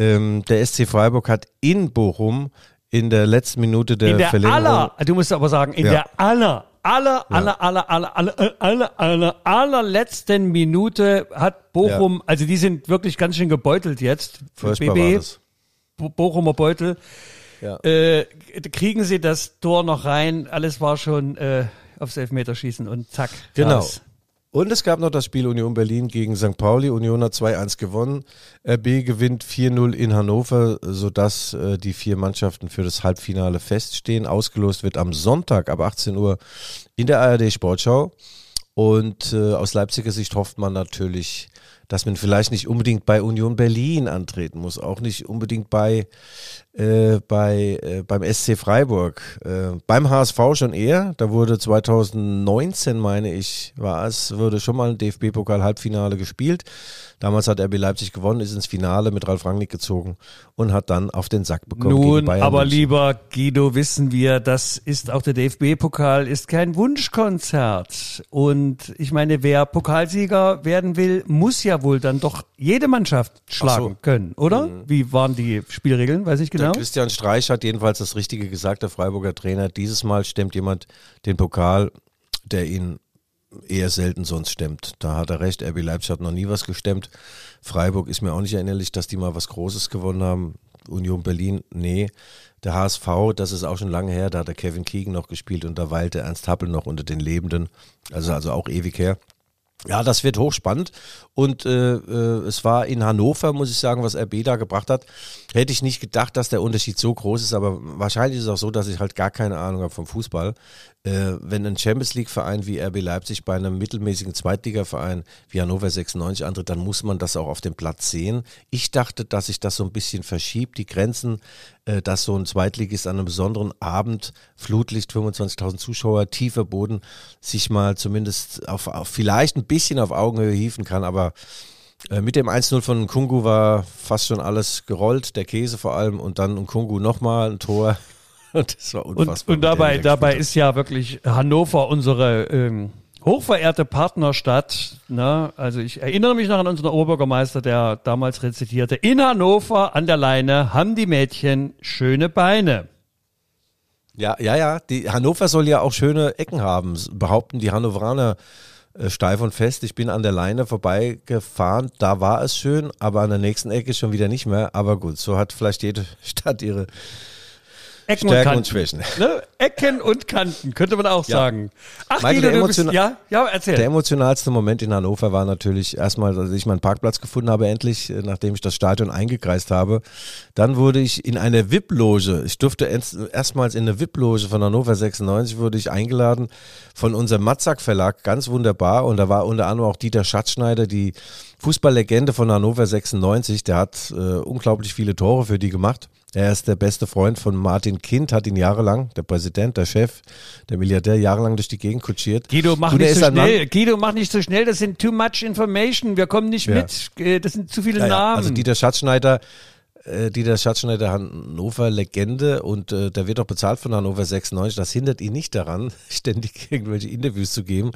S1: Ähm, der SC Freiburg hat in Bochum in der letzten Minute der,
S3: in der
S1: Verlängerung.
S3: Aller, du musst aber sagen, in
S1: ja.
S3: der aller, aller, aller, ja. aller, aller, aller, aller, aller, allerletzten Minute hat Bochum, ja. also die sind wirklich ganz schön gebeutelt jetzt. BB, Bochumer Beutel.
S1: Ja.
S3: Äh, kriegen sie das Tor noch rein? Alles war schon äh, aufs Elfmeterschießen und zack.
S1: Genau.
S3: Das.
S1: Und es gab noch das Spiel Union Berlin gegen St. Pauli. Union hat 2-1 gewonnen. RB gewinnt 4-0 in Hannover, sodass äh, die vier Mannschaften für das Halbfinale feststehen. Ausgelost wird am Sonntag ab 18 Uhr in der ARD Sportschau. Und äh, aus Leipziger Sicht hofft man natürlich, dass man vielleicht nicht unbedingt bei Union Berlin antreten muss, auch nicht unbedingt bei, äh, bei äh, beim SC Freiburg. Äh, beim HSV schon eher, da wurde 2019, meine ich, war es, wurde schon mal ein DFB-Pokal-Halbfinale gespielt. Damals hat RB Leipzig gewonnen, ist ins Finale mit Ralf Rangnick gezogen und hat dann auf den Sack bekommen. gegen
S3: Nun, aber
S1: München.
S3: lieber Guido, wissen wir, das ist auch der DFB-Pokal, ist kein Wunschkonzert. Und ich meine, wer Pokalsieger werden will, muss ja wohl dann doch jede Mannschaft schlagen
S1: so. Mhm.
S3: können, oder? Wie waren die Spielregeln? Weiß ich genau.
S1: Der Christian Streich hat jedenfalls das Richtige gesagt, der Freiburger Trainer. Dieses Mal stemmt jemand den Pokal, der ihn eher selten sonst stemmt. Da hat er recht. RB Leipzig hat noch nie was gestemmt. Freiburg ist mir auch nicht erinnerlich, dass die mal was Großes gewonnen haben. Union Berlin, nee. Der HSV, das ist auch schon lange her, da hat der Kevin Keegan noch gespielt und da weilte Ernst Happel noch unter den Lebenden. Also, also auch ewig her. Ja, das wird hochspannend. Und äh, äh, es war in Hannover, muss ich sagen, was RB da gebracht hat. Hätte ich nicht gedacht, dass der Unterschied so groß ist, aber wahrscheinlich ist es auch so, dass ich halt gar keine Ahnung habe vom Fußball. Äh, wenn ein Champions League-Verein wie RB Leipzig bei einem mittelmäßigen Zweitligaverein wie Hannover 96 antritt, dann muss man das auch auf dem Platz sehen. Ich dachte, dass sich das so ein bisschen verschiebt, die Grenzen, dass so ein Zweitligist an einem besonderen Abend, Flutlicht, 25.000 Zuschauer, tiefer Boden, sich mal zumindest auf, auf vielleicht ein bisschen auf Augenhöhe hieven kann, aber äh, mit dem 1-0 von Kungu war fast schon alles gerollt, der Käse vor allem und dann Kungu nochmal ein Tor. Und das war
S3: Und,
S1: unfassbar.
S3: und
S1: der
S3: dabei, dabei ist ja wirklich Hannover unsere ähm, hochverehrte Partnerstadt. Ne? Also ich erinnere mich noch an unseren Oberbürgermeister, der damals rezitierte, in Hannover an der Leine haben die Mädchen schöne Beine.
S1: Ja, ja, ja. Die, Hannover soll ja auch schöne Ecken haben, behaupten die Hannoveraner äh, steif und fest. Ich bin an der Leine vorbeigefahren, da war es schön, aber an der nächsten Ecke schon wieder nicht mehr. Aber gut, so hat vielleicht jede Stadt ihre
S3: Ecken
S1: Stärken
S3: und
S1: und
S3: Kanten.
S1: Schwächen.
S3: Ne? Ecken und Kanten, könnte man auch
S1: Ja.
S3: sagen. Ach,
S1: Michael,
S3: Guido,
S1: der
S3: bist, ja, ja, erzähl.
S1: Der emotionalste Moment in Hannover war natürlich erstmal, als ich meinen Parkplatz gefunden habe, endlich, äh, nachdem ich das Stadion eingekreist habe. Dann wurde ich in eine VIP-Loge, ich durfte erst- erstmals in eine VIP-Loge von Hannover 96, wurde ich eingeladen von unserem Matzak Verlag, ganz wunderbar. Und da war unter anderem auch Dieter Schatzschneider, die Fußballlegende von Hannover 96, der hat äh, unglaublich viele Tore für die gemacht. Er ist der beste Freund von Martin Kind, hat ihn jahrelang, der Präsident, der Chef, der Milliardär, jahrelang durch die Gegend kutschiert.
S3: Guido, mach nicht so
S1: ein Mann-
S3: schnell. Guido, mach nicht so schnell. Das sind too much information. Wir kommen nicht
S1: Ja.
S3: mit. Äh, Das sind zu viele
S1: Ja, ja.
S3: Namen.
S1: Also Dieter Schatzschneider, äh, Dieter Schatzschneider Hannover Legende und äh, der wird auch bezahlt von Hannover 96. Das hindert ihn nicht daran, ständig irgendwelche Interviews zu geben,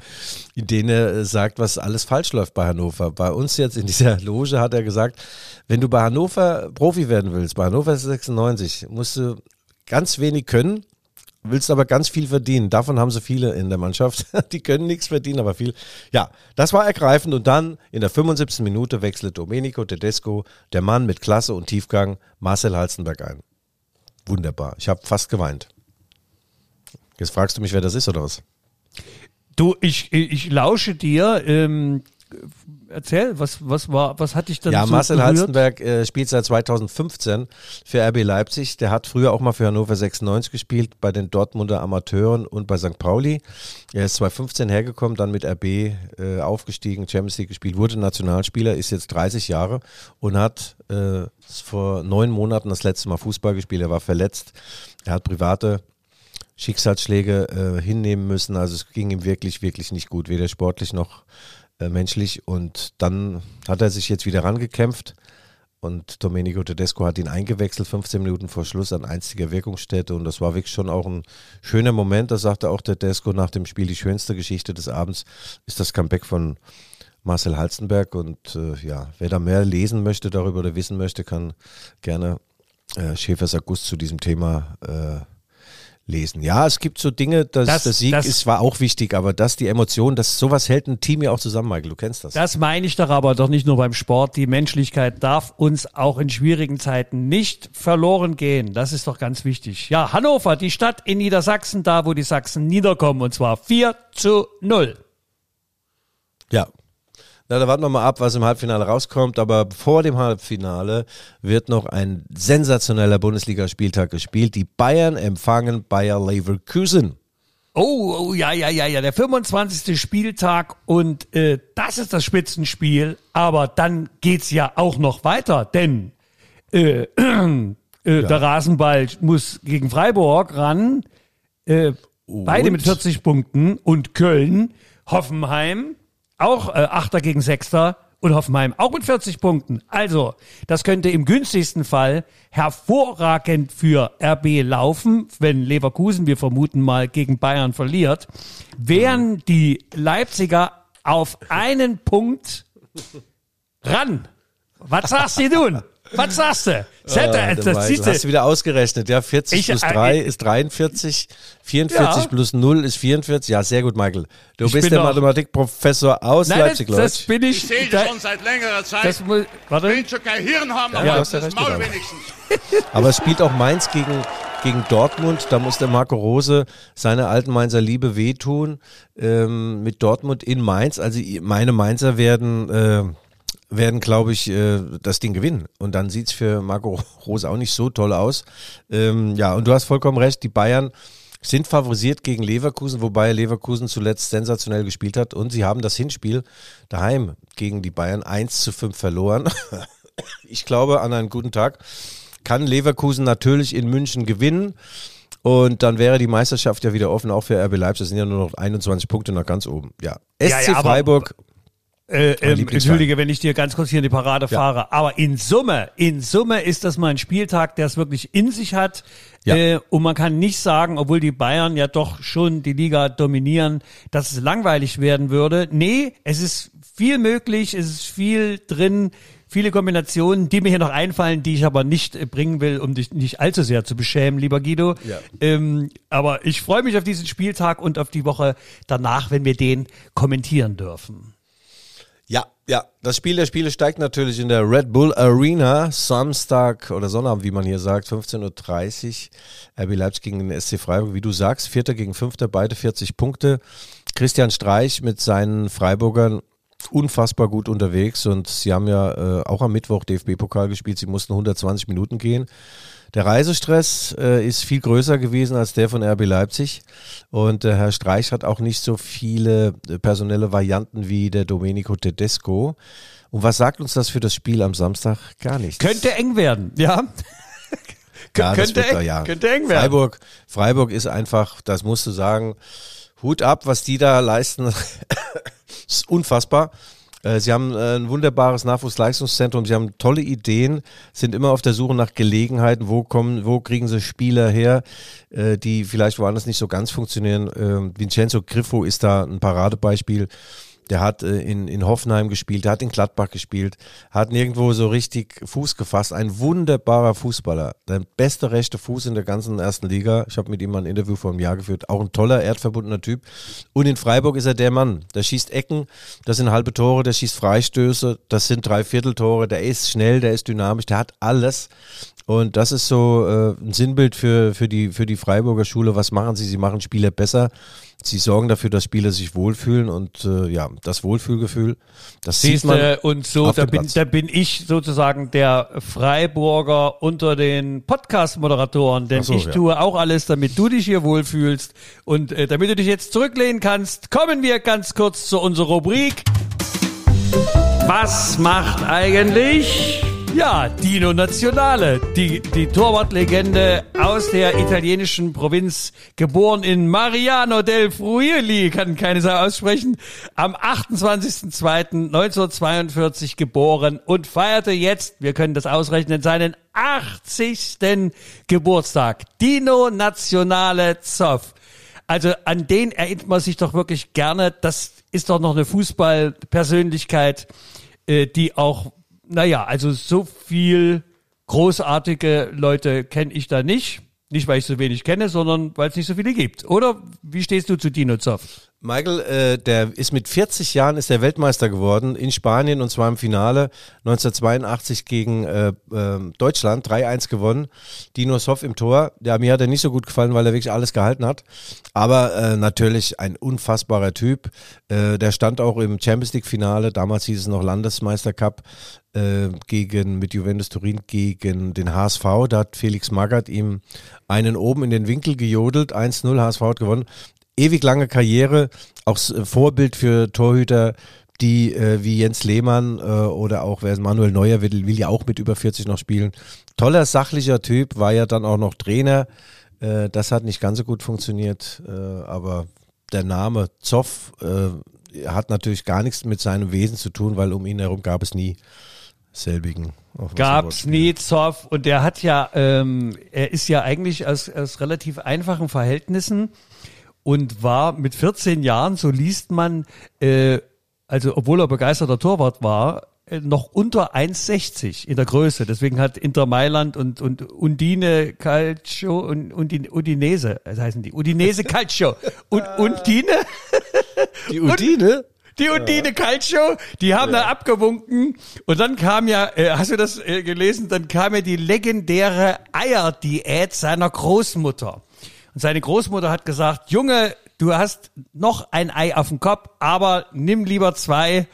S1: in denen er äh, sagt, was alles falsch läuft bei Hannover. Bei uns jetzt in dieser Loge hat er gesagt, wenn du bei Hannover Profi werden willst, bei Hannover 96, musst du ganz wenig können, willst aber ganz viel verdienen. Davon haben sie viele in der Mannschaft. Die können nichts verdienen, aber viel. Ja, das war ergreifend. Und dann in der 75. Minute wechselt Domenico Tedesco, der Mann mit Klasse und Tiefgang, Marcel Halstenberg ein. wunderbar. Ich habe fast geweint. Jetzt fragst du mich, wer das ist oder was?
S3: Du, ich, ich lausche dir. Ähm, erzähl, was, was war, was hatte ich dann
S1: Ja,
S3: so
S1: Marcel
S3: berührt?
S1: Halstenberg äh, spielt seit 2015 für RB Leipzig. Der hat früher auch mal für Hannover 96 gespielt, bei den Dortmunder Amateuren und bei St. Pauli. Er ist 2015 hergekommen, dann mit RB äh, aufgestiegen, Champions League gespielt, wurde Nationalspieler, ist jetzt 30 Jahre und hat äh, vor neun Monaten das letzte Mal Fußball gespielt. Er war verletzt. Er hat private Schicksalsschläge äh, hinnehmen müssen. Also es ging ihm wirklich, wirklich nicht gut, weder sportlich noch äh, menschlich. Und dann hat er sich jetzt wieder rangekämpft und Domenico Tedesco hat ihn eingewechselt, 15 Minuten vor Schluss an einziger Wirkungsstätte. Und das war wirklich schon auch ein schöner Moment. Da sagte auch Tedesco nach dem Spiel, die schönste Geschichte des Abends ist das Comeback von Marcel Halstenberg. Und äh, ja, wer da mehr lesen möchte darüber oder wissen möchte, kann gerne äh, Schäfers August zu diesem Thema äh, lesen. Ja, es gibt so Dinge, dass
S3: Das-
S1: der Sieg
S3: das-
S1: ist, war auch wichtig, aber dass die Emotion, dass sowas hält ein Team ja auch zusammen, Michael, du kennst das.
S3: Das meine ich doch aber doch nicht nur beim Sport. Die Menschlichkeit darf uns auch in schwierigen Zeiten nicht verloren gehen. Das ist doch ganz wichtig. Ja, Hannover, die Stadt in Niedersachsen, da wo die Sachsen niederkommen, und zwar 4 zu 0.
S1: Ja. Na, da warten wir mal ab, was im Halbfinale rauskommt. Aber vor dem Halbfinale wird noch ein sensationeller Bundesligaspieltag gespielt. Die Bayern empfangen Bayer Leverkusen.
S3: Oh, oh, ja, ja, ja, ja, der 25. Spieltag und äh, das ist das Spitzenspiel, aber dann geht's ja auch noch weiter, denn äh, äh, der Rasenball muss gegen Freiburg ran, äh, beide mit 40 Punkten und Köln, Hoffenheim, auch äh, Achter gegen Sechster und Hoffenheim auch mit 40 Punkten. Also, das könnte im günstigsten Fall hervorragend für RB laufen, wenn Leverkusen, wir vermuten mal, gegen Bayern verliert. Wären die Leipziger auf einen Punkt ran. Was sagst du nun? Was sagst du? Sette,
S1: Ah,
S3: das
S1: du
S3: siehst
S1: hast du
S3: du.
S1: wieder ausgerechnet. Ja, 40
S3: Ich,
S1: plus
S3: äh,
S1: 3
S3: ich-
S1: ist 43, 44
S3: Ja.
S1: plus 0 ist 44. Ja, sehr gut, Michael. Du
S3: Ich
S1: bist der Mathematikprofessor aus
S3: Nein, das,
S1: Leipzig,
S3: das
S1: Leute.
S3: bin ich.
S4: Ich sehe schon seit längerer Zeit.
S3: das muss, warte.
S4: will schon kein Hirn haben,
S1: Ja,
S4: aber
S1: hast ja
S4: das Maul wenigstens.
S1: Aber es spielt auch Mainz gegen, gegen Dortmund. Da muss der Marco Rose seiner alten Mainzer Liebe wehtun ähm, mit Dortmund in Mainz. Also meine Mainzer werden, äh, werden glaube ich, äh, das Ding gewinnen. Und dann sieht's für Marco Rose auch nicht so toll aus. Ähm, ja, und du hast vollkommen recht, die Bayern sind favorisiert gegen Leverkusen, wobei Leverkusen zuletzt sensationell gespielt hat. Und sie haben das Hinspiel daheim gegen die Bayern 1 zu 5 verloren. Ich glaube an einen guten Tag kann Leverkusen natürlich in München gewinnen. Und dann wäre die Meisterschaft ja wieder offen, auch für RB Leipzig. Das sind ja nur noch 21 Punkte nach ganz oben. Ja. SC
S3: Ja, ja, aber-
S1: Freiburg.
S3: Äh, ähm, entschuldige, wenn ich dir ganz kurz hier in die Parade fahre. Aber in Summe, in Summe ist das mal ein Spieltag, der es wirklich in sich hat.
S1: Ja.
S3: Äh, und man kann nicht sagen, obwohl die Bayern ja doch schon die Liga dominieren, dass es langweilig werden würde. Nee, es ist viel möglich, es ist viel drin, viele Kombinationen, die mir hier noch einfallen, die ich aber nicht äh, bringen will, um dich nicht allzu sehr zu beschämen, lieber Guido.
S1: Ja.
S3: Ähm, aber ich freue mich auf diesen Spieltag und auf die Woche danach, wenn wir den kommentieren dürfen.
S1: Ja, ja. Das Spiel der Spiele steigt natürlich in der Red Bull Arena. Samstag oder Sonnabend, wie man hier sagt, 15.30 Uhr. RB Leipzig gegen den SC Freiburg. Wie du sagst, Vierter gegen Fünfter, beide 40 Punkte. Christian Streich mit seinen Freiburgern unfassbar gut unterwegs und sie haben ja äh, auch am Mittwoch DFB-Pokal gespielt. Sie mussten 120 Minuten gehen. Der Reisestress äh, ist viel größer gewesen als der von RB Leipzig. Und der Herr Streich hat auch nicht so viele äh, personelle Varianten wie der Domenico Tedesco. Und was sagt uns das für das Spiel am Samstag? Gar nichts.
S3: Könnte eng werden, ja.
S1: ja,
S3: könnte,
S1: wird,
S3: eng,
S1: ja.
S3: könnte eng werden.
S1: Freiburg, Freiburg ist einfach, das musst du sagen, Hut ab, was die da leisten. ist unfassbar. Äh, Sie haben äh, ein wunderbares Nachwuchsleistungszentrum, sie haben tolle Ideen, sind immer auf der Suche nach Gelegenheiten, wo kommen, wo kriegen sie Spieler her, äh, die vielleicht woanders nicht so ganz funktionieren. Ähm, Vincenzo Griffo ist da ein Paradebeispiel. Der hat äh, in, in Hoffenheim gespielt, der hat in Gladbach gespielt, hat nirgendwo so richtig Fuß gefasst. Ein wunderbarer Fußballer. Der beste rechte Fuß in der ganzen ersten Liga. Ich habe mit ihm mal ein Interview vor einem Jahr geführt. Auch ein toller, erdverbundener Typ. Und in Freiburg ist er der Mann. Der schießt Ecken, das sind halbe Tore, der schießt Freistöße, das sind Dreivierteltore. Der ist schnell, der ist dynamisch, der hat alles. Und das ist so äh, ein Sinnbild für, für, die, für die Freiburger Schule. Was machen sie? Sie machen Spieler besser. Sie sorgen dafür, dass Spieler sich wohlfühlen und äh, ja, das Wohlfühlgefühl, das sieht
S3: Siehst
S1: man.
S3: du, und so, da bin, da bin ich sozusagen der Freiburger unter den Podcast-Moderatoren, denn
S1: so,
S3: ich
S1: ja.
S3: tue auch alles, damit du dich hier wohlfühlst und äh, damit du dich jetzt zurücklehnen kannst, kommen wir ganz kurz zu unserer Rubrik. Was macht eigentlich? Ja, Dino Nazionale, die, die Torwartlegende aus der italienischen Provinz, geboren in Mariano del Friuli, kann keine Sau aussprechen, am 28.02.1942 geboren und feierte jetzt, wir können das ausrechnen, seinen 80. Geburtstag. Dino Nazionale Zoff. Also an den erinnert man sich doch wirklich gerne. Das ist doch noch eine Fußballpersönlichkeit, äh, die auch, naja, also so viel großartige Leute kenne ich da nicht. Nicht, weil ich so wenig kenne, sondern weil es nicht so viele gibt. Oder wie stehst du zu Dino Zoff?
S1: Michael, äh, der ist mit 40 Jahren ist der Weltmeister geworden in Spanien und zwar im Finale 1982 gegen äh, äh, Deutschland 3-1 gewonnen. Dino Soff im Tor. Ja, mir hat er nicht so gut gefallen, weil er wirklich alles gehalten hat. Aber äh, natürlich ein unfassbarer Typ. Äh, der stand auch im Champions League Finale. Damals hieß es noch Landesmeistercup äh, gegen mit Juventus Turin gegen den HSV. Da hat Felix Magath ihm einen oben in den Winkel gejodelt. 1-0 HSV hat gewonnen ewig lange Karriere, auch s- Vorbild für Torhüter, die äh, wie Jens Lehmann äh, oder auch wer ist Manuel Neuer will, will ja auch mit über 40 noch spielen. Toller, sachlicher Typ, war ja dann auch noch Trainer. Äh, das hat nicht ganz so gut funktioniert, äh, aber der Name Zoff äh, hat natürlich gar nichts mit seinem Wesen zu tun, weil um ihn herum gab es nie selbigen. Ein Wortspiel.
S3: nie Zoff und der hat ja, ähm, er ist ja eigentlich aus, aus relativ einfachen Verhältnissen und war mit 14 Jahren, so liest man, äh, also obwohl er begeisterter Torwart war, äh, noch unter 1,60 in der Größe. Deswegen hat Inter Mailand und, und Undine Calcio und, und die Udinese, das heißen die, Udinese Calcio und Undine?
S1: Die Udine?
S3: Die Undine Calcio, die haben dann abgewunken und dann kam ja, äh, hast du das äh, gelesen, dann kam ja die legendäre Eierdiät seiner Großmutter. Und seine Großmutter hat gesagt, Junge, du hast noch ein Ei auf dem Kopf, aber nimm lieber zwei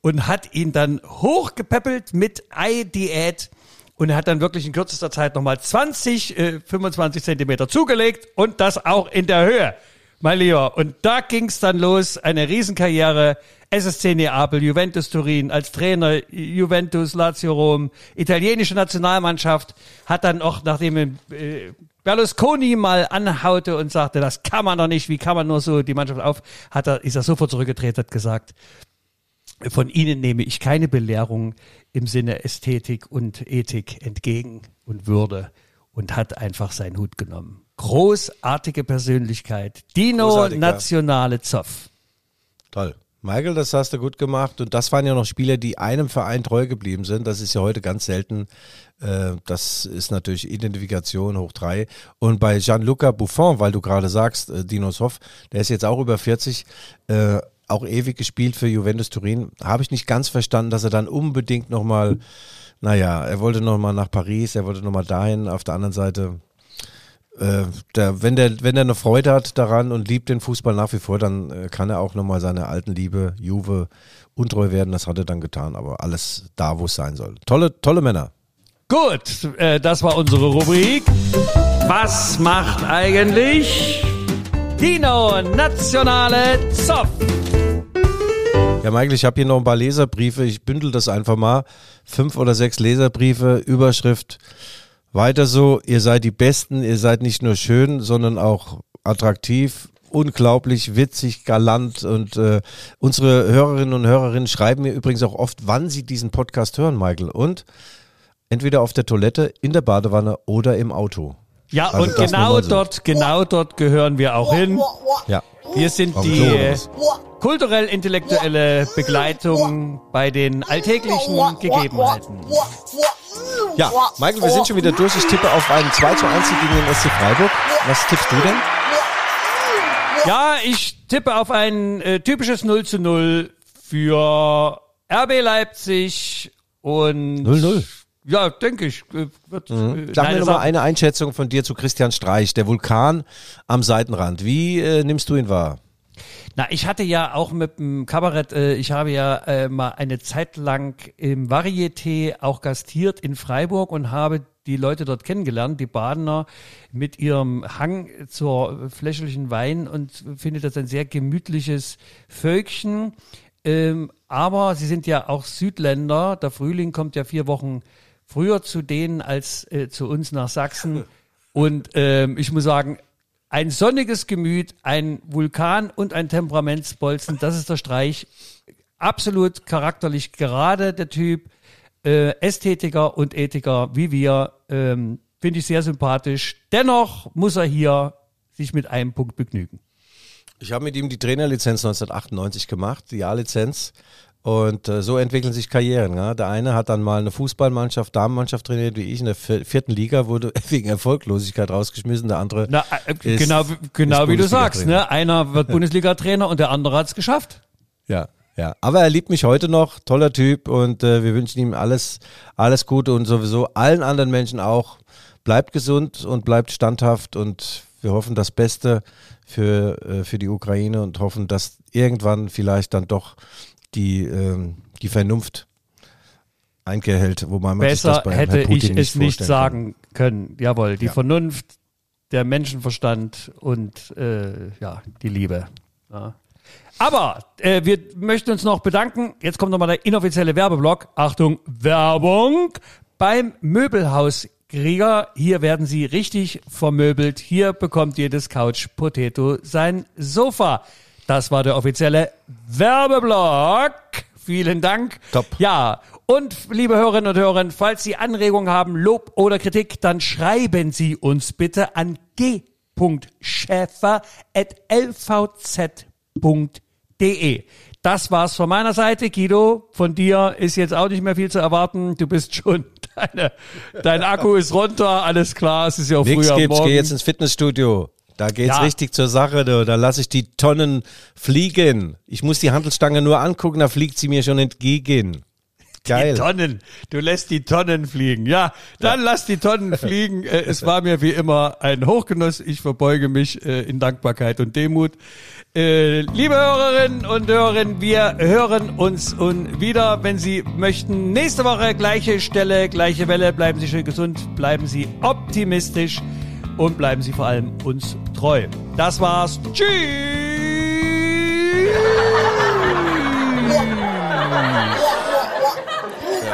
S3: und hat ihn dann hochgepäppelt mit Ei-Diät und er hat dann wirklich in kürzester Zeit nochmal 20, äh, 25 Zentimeter zugelegt und das auch in der Höhe mein Lieber. Und da ging's dann los, eine Riesenkarriere. SSC Neapel, Juventus Turin, als Trainer Juventus, Lazio Rom, italienische Nationalmannschaft, hat dann auch, nachdem äh, Berlusconi mal anhaute und sagte, das kann man doch nicht, wie kann man nur so die Mannschaft auf, hat er, ist er sofort zurückgedreht, hat gesagt, von Ihnen nehme ich keine Belehrung im Sinne Ästhetik und Ethik entgegen und Würde und hat einfach seinen Hut genommen. Großartige Persönlichkeit. Dino. Nationale Zoff.
S1: Toll. Michael, das hast du gut gemacht. Und das waren ja noch Spieler, die einem Verein treu geblieben sind. Das ist ja heute ganz selten. Äh, Das ist natürlich Identifikation hoch drei. Und bei Gianluca Buffon, weil du gerade sagst, äh, Dinos Hoff, der ist jetzt auch über 40, äh, auch ewig gespielt für Juventus Turin. Habe ich nicht ganz verstanden, dass er dann unbedingt nochmal, naja, er wollte nochmal nach Paris, er wollte nochmal dahin. Auf der anderen Seite, äh, der, wenn der, wenn er eine Freude hat daran und liebt den Fußball nach wie vor, dann äh, kann er auch nochmal seiner alten Liebe, Juve, untreu werden. Das hat er dann getan, aber alles da, wo es sein soll. Tolle, tolle Männer.
S3: Gut, äh, das war unsere Rubrik. Was macht eigentlich Dino Nationale Zoff?
S1: Ja, Michael, ich habe hier noch ein paar Leserbriefe. Ich bündel das einfach mal. Fünf oder sechs Leserbriefe, Überschrift. Weiter so, ihr seid die Besten, ihr seid nicht nur schön, sondern auch attraktiv, unglaublich witzig, galant und äh, unsere Hörerinnen und Hörerinnen schreiben mir übrigens auch oft, wann sie diesen Podcast hören, Michael. Und entweder auf der Toilette, in der Badewanne oder im Auto.
S3: Ja,
S1: Also
S3: und genau
S1: so.
S3: dort, genau dort gehören wir auch hin.
S1: Ja.
S3: Wir sind die kulturell-intellektuelle Begleitung bei den alltäglichen Gegebenheiten.
S1: Ja, Michael, wir sind schon wieder durch. Ich tippe auf einen 2 zu 1 gegen den SC Freiburg. Was tippst du denn?
S3: Ja, ich tippe auf ein äh, typisches 0 zu 0 für RB Leipzig und
S1: 0-0.
S3: Ja, denke ich. äh, Wird, äh,
S1: Mhm. Sag
S3: nein,
S1: mir
S3: das
S1: noch mal
S3: hat-
S1: eine Einschätzung von dir zu Christian Streich, der Vulkan am Seitenrand. Wie äh, nimmst du ihn wahr?
S3: Na, ich hatte ja auch mit dem Kabarett, äh, ich habe ja äh, mal eine Zeit lang im Varieté auch gastiert in Freiburg und habe die Leute dort kennengelernt, die Badener mit ihrem Hang zur flächlichen Wein und finde das ein sehr gemütliches Völkchen. Ähm, aber sie sind ja auch Südländer. Der Frühling kommt ja vier Wochen früher zu denen als äh, zu uns nach Sachsen. Und ähm, ich muss sagen, ein sonniges Gemüt, ein Vulkan und ein Temperamentsbolzen, das ist der Streich. Absolut charakterlich gerade der Typ. Äh, Ästhetiker und Ethiker wie wir. Ähm, Finde ich sehr sympathisch. Dennoch muss er hier sich mit einem Punkt begnügen.
S1: Ich habe mit ihm die Trainerlizenz 1998 gemacht, die A-Lizenz. Und äh, so entwickeln sich Karrieren. Ja? Der eine hat dann mal eine Fußballmannschaft, Damenmannschaft trainiert, wie ich in der vier- vierten Liga, wurde wegen Erfolglosigkeit rausgeschmissen. Der andere
S3: Na, äh,
S1: ist-
S3: genau, genau
S1: ist
S3: wie du sagst, ne? Einer wird Bundesliga-Trainer und der andere hat's geschafft.
S1: Ja, ja. Aber er liebt mich heute noch, toller Typ und äh, wir wünschen ihm alles, alles Gute und sowieso allen anderen Menschen auch. Bleibt gesund und bleibt standhaft und wir hoffen das Beste für, äh, für die Ukraine und hoffen, dass irgendwann vielleicht dann doch die, ähm, die Vernunft Einkehr hält, wobei man sich
S3: Besser
S1: das bei
S3: hätte
S1: Herrn Putin
S3: ich es nicht sagen können. Jawohl, die
S1: Ja.
S3: Vernunft, der Menschenverstand und äh, ja, die Liebe. Ja. Aber äh, wir möchten uns noch bedanken. Jetzt kommt nochmal der inoffizielle Werbeblock. Achtung, Werbung beim Möbelhaus Krieger. Hier werden Sie richtig vermöbelt. Hier bekommt jedes Couch Potato sein Sofa. Das war der offizielle Werbeblock. Vielen Dank.
S1: Top.
S3: Ja, und liebe Hörerinnen und Hörer, falls Sie Anregungen haben, Lob oder Kritik, dann schreiben Sie uns bitte an g.schäfer.lvz.de. Das war's von meiner Seite. Guido, von dir ist jetzt auch nicht mehr viel zu erwarten. Du bist schon, deine, dein Akku ist runter, alles klar, es ist ja auch
S1: Nix
S3: früh am
S1: gibt's,
S3: Morgen.
S1: geh jetzt ins Fitnessstudio. Da geht's
S3: Ja.
S1: richtig zur Sache, du. da lasse ich die Tonnen fliegen. Ich muss die Handelsstange nur angucken, da fliegt sie mir schon entgegen. Geil.
S3: Die Tonnen. Du lässt die Tonnen fliegen. Ja, dann lass die Tonnen fliegen. Äh, es war mir wie immer ein Hochgenuss. Ich verbeuge mich äh, in Dankbarkeit und Demut. Äh, liebe Hörerinnen und Hörer, wir hören uns und wieder, wenn Sie möchten. Nächste Woche gleiche Stelle, gleiche Welle. Bleiben Sie schön gesund, bleiben Sie optimistisch und bleiben Sie vor allem uns treu. Das war's. Tschüss.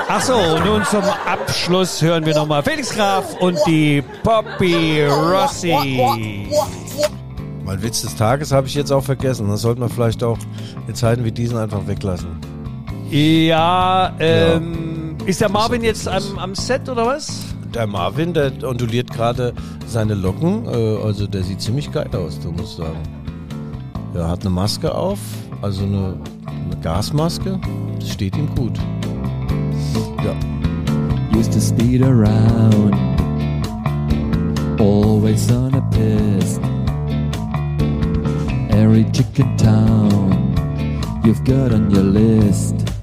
S3: Ach so, nun zum Abschluss hören wir nochmal Felix Graf und die Poppy Rossi.
S1: Mein Witz des Tages habe ich jetzt auch vergessen. Das sollten wir vielleicht auch in Zeiten wie diesen einfach weglassen.
S3: Ja, ähm, ist der Marvin jetzt am, am Set oder was?
S1: Der Marvin, der onduliert gerade seine Locken. Äh, also der sieht ziemlich geil aus, du musst sagen. Er hat eine Maske auf, also eine, eine Gasmaske. Das steht ihm gut. Ja.
S5: used to speed around, always on a piss. Every chicken town you've got on your list.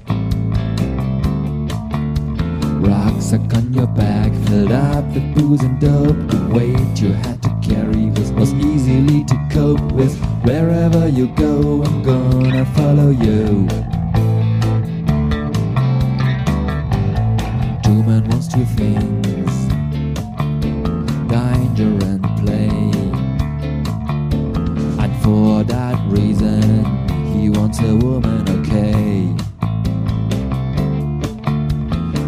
S5: Rucksack on your back, filled up with booze and dope. The weight you had to carry was, was easily to cope with. Wherever you go, I'm gonna follow you. Two men wants two things danger and play. And for that reason, he wants a woman, okay.